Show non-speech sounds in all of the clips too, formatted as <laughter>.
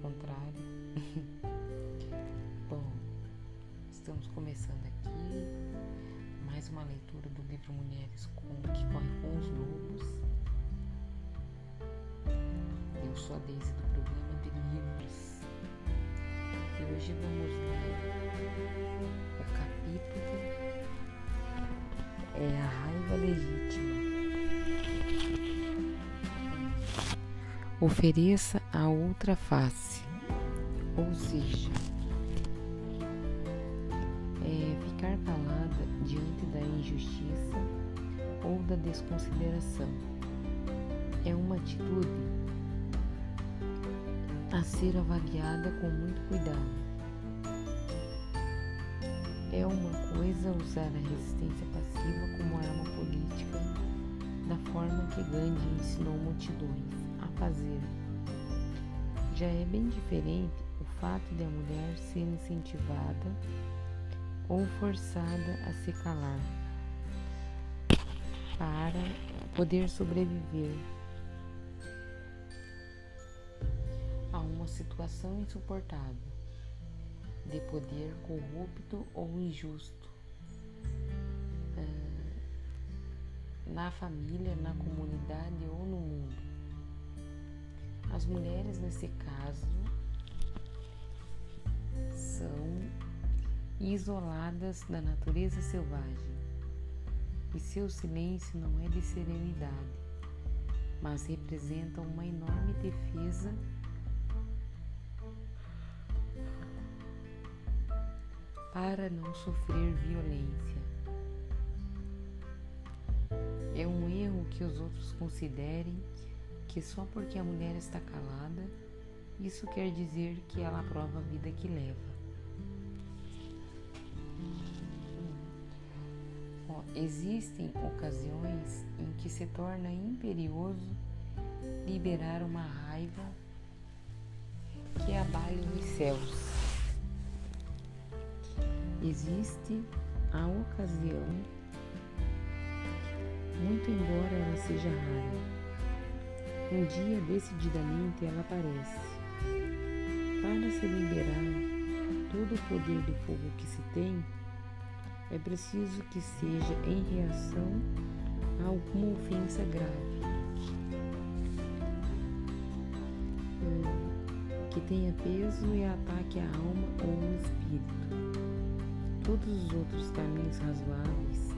contrário. <laughs> Bom, estamos começando aqui mais uma leitura do livro Mulheres com, que corre com os lobos. Eu sou a Deise do programa de livros e hoje vamos ler o capítulo É a raiva legítima. Ofereça a outra face, ou seja, é ficar calada diante da injustiça ou da desconsideração. É uma atitude a ser avaliada com muito cuidado. É uma coisa usar a resistência passiva como arma política da forma que Gandhi ensinou multidões fazer. Já é bem diferente o fato de a mulher ser incentivada ou forçada a se calar para poder sobreviver a uma situação insuportável de poder corrupto ou injusto eh, na família, na comunidade ou no mundo. As mulheres, nesse caso, são isoladas da natureza selvagem e seu silêncio não é de serenidade, mas representa uma enorme defesa para não sofrer violência. É um erro que os outros considerem que só porque a mulher está calada, isso quer dizer que ela aprova a vida que leva. existem ocasiões em que se torna imperioso liberar uma raiva que abale os céus. Existe a ocasião, muito embora ela seja rara, um dia, decididamente, ela aparece. Para se liberar todo o poder de fogo que se tem, é preciso que seja em reação a alguma ofensa grave, que tenha peso e ataque a alma ou o espírito. Todos os outros caminhos razoáveis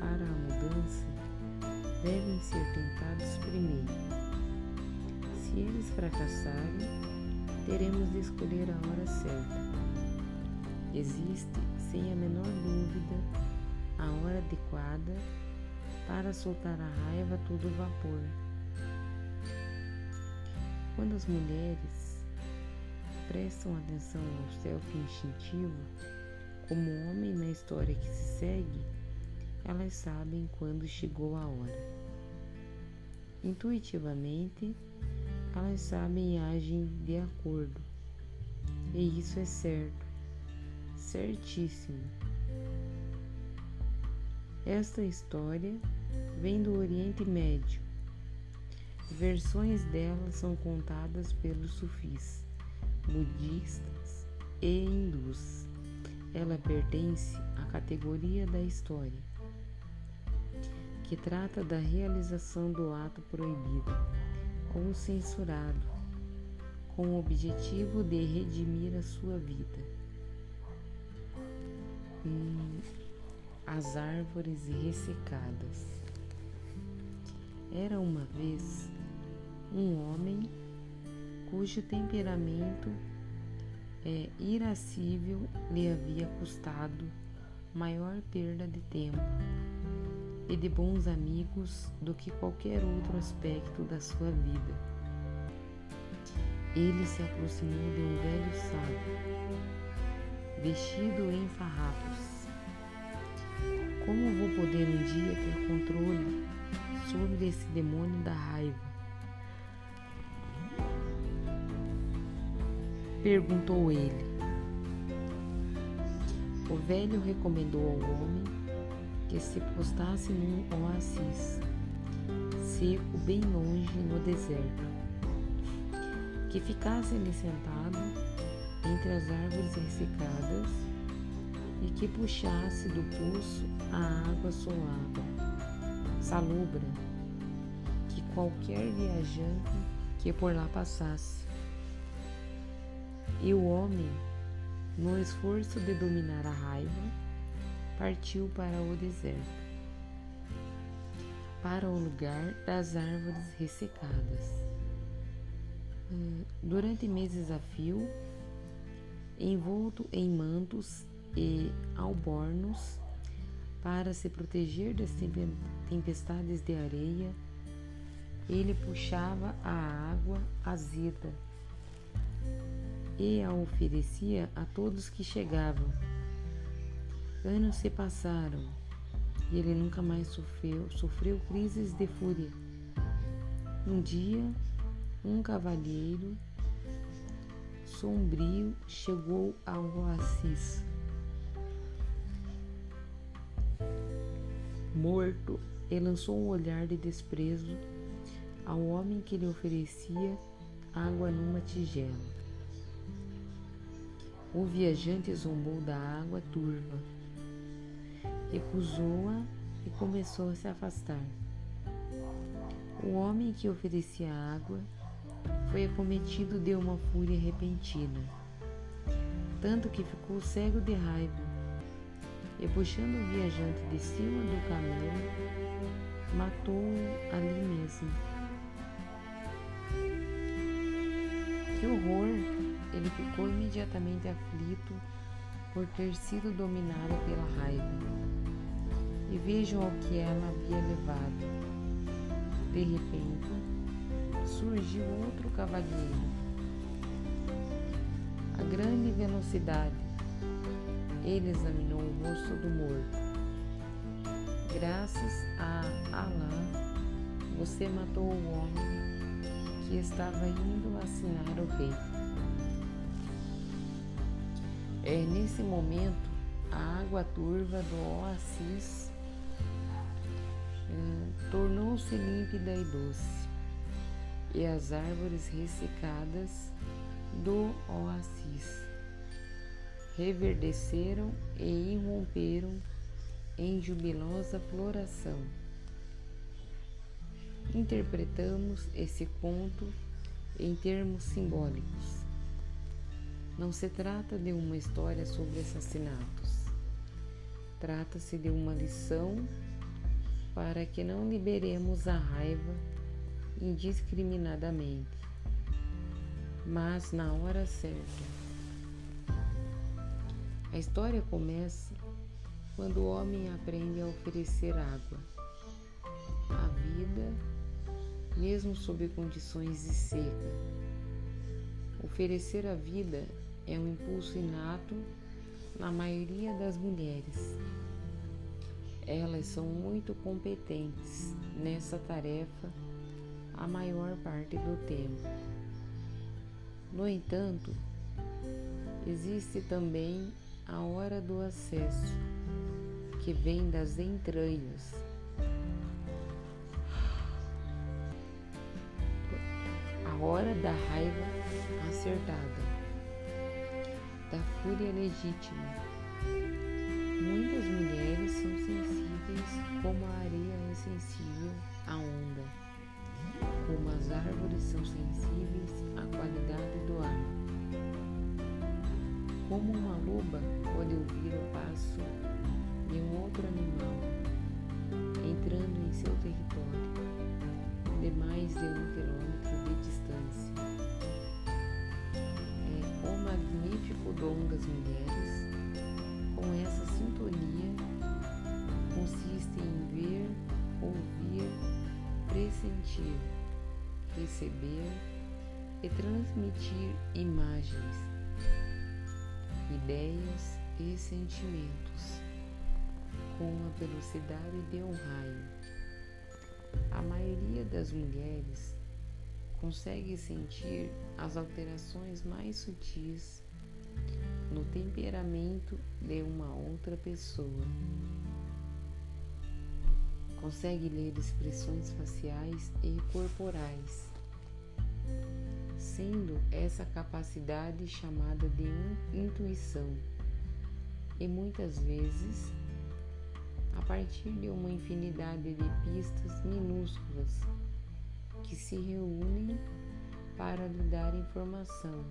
para a mudança devem ser tentados primeiro. Fracassarem, teremos de escolher a hora certa. Existe, sem a menor dúvida, a hora adequada para soltar a raiva a todo vapor. Quando as mulheres prestam atenção ao self instintivo, como homem na história que se segue, elas sabem quando chegou a hora. Intuitivamente, elas sabem e agem de acordo. E isso é certo, certíssimo. Esta história vem do Oriente Médio. Versões dela são contadas pelos sufis, budistas e hindus. Ela pertence à categoria da história, que trata da realização do ato proibido ou censurado, com o objetivo de redimir a sua vida. Hum, as árvores ressecadas. Era uma vez um homem cujo temperamento é, irascível lhe havia custado maior perda de tempo e de bons amigos do que qualquer outro aspecto da sua vida. Ele se aproximou de um velho sábio, vestido em farrapos. Como vou poder um dia ter controle sobre esse demônio da raiva? Perguntou ele. O velho recomendou ao homem que se postasse num oásis seco bem longe no deserto, que ficasse ali sentado entre as árvores ressecadas e que puxasse do poço a água solada, salubra, que qualquer viajante que por lá passasse. E o homem, no esforço de dominar a raiva, partiu para o deserto, para o lugar das árvores ressecadas. Hum, durante meses a fio, envolto em mantos e albornos, para se proteger das tempestades de areia, ele puxava a água azeda e a oferecia a todos que chegavam. Anos se passaram e ele nunca mais sofreu, sofreu crises de fúria. Um dia, um cavalheiro sombrio chegou ao oásis. Morto, e lançou um olhar de desprezo ao homem que lhe oferecia água numa tigela. O viajante zombou da água turva, recusou-a e começou a se afastar. O homem que oferecia água foi acometido de uma fúria repentina, tanto que ficou cego de raiva e, puxando o viajante de cima do camelo, matou-o ali mesmo. Que horror! Ele ficou imediatamente aflito por ter sido dominado pela raiva. E vejam ao que ela havia levado. De repente, surgiu outro cavalheiro. A grande velocidade. Ele examinou o rosto do morto. Graças a Alá, você matou o homem que estava indo assinar o rei. É nesse momento a água turva do oásis hum, tornou-se límpida e doce, e as árvores ressecadas do oásis reverdeceram e irromperam em jubilosa floração. Interpretamos esse conto em termos simbólicos. Não se trata de uma história sobre assassinatos. Trata-se de uma lição para que não liberemos a raiva indiscriminadamente, mas na hora certa. A história começa quando o homem aprende a oferecer água. A vida, mesmo sob condições de seca. Oferecer a vida é um impulso inato na maioria das mulheres. Elas são muito competentes nessa tarefa a maior parte do tempo. No entanto, existe também a hora do acesso, que vem das entranhas. A hora da raiva acertada da fúria legítima. Muitas mulheres das mulheres, com essa sintonia, consiste em ver, ouvir, pressentir, receber e transmitir imagens, ideias e sentimentos com a velocidade de um raio. A maioria das mulheres consegue sentir as alterações mais sutis no temperamento de uma outra pessoa. Consegue ler expressões faciais e corporais. exercendo essa capacidade chamada de intuição. E muitas vezes, a partir de uma infinidade de pistas minúsculas que se reúnem para lhe dar informação.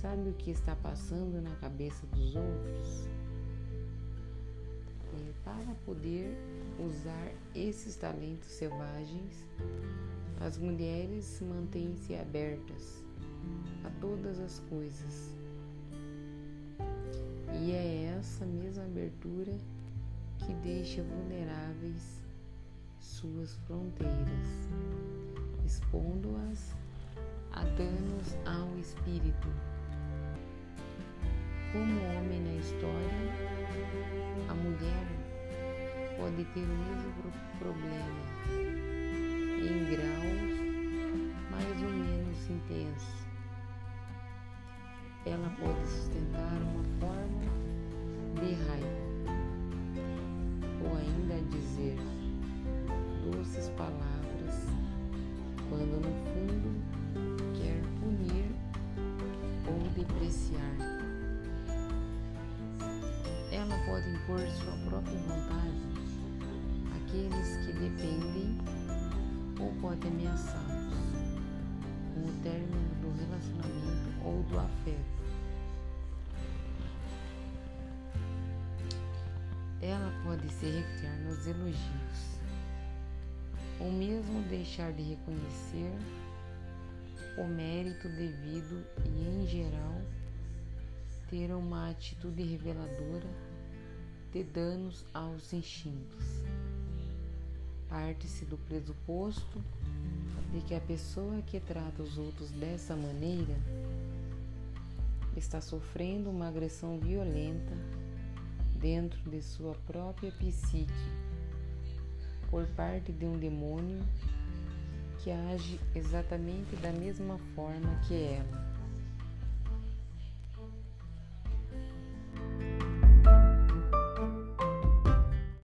Sabe o que está passando na cabeça dos outros? É, para poder usar esses talentos selvagens, as mulheres mantêm-se abertas a todas as coisas. E é essa mesma abertura que deixa vulneráveis suas fronteiras, expondo-as a danos ao espírito. Como homem na história, a mulher pode ter o mesmo problema em graus mais ou menos intensos. Ela pode sustentar uma forma de raiva ou ainda dizer doces palavras dependem ou pode ameaçá-los com o término do relacionamento ou do afeto. Ela pode se recriar nos elogios, ou mesmo deixar de reconhecer o mérito devido e, em geral, ter uma atitude reveladora de danos aos instintos parte-se do pressuposto de que a pessoa que trata os outros dessa maneira está sofrendo uma agressão violenta dentro de sua própria psique por parte de um demônio que age exatamente da mesma forma que ela.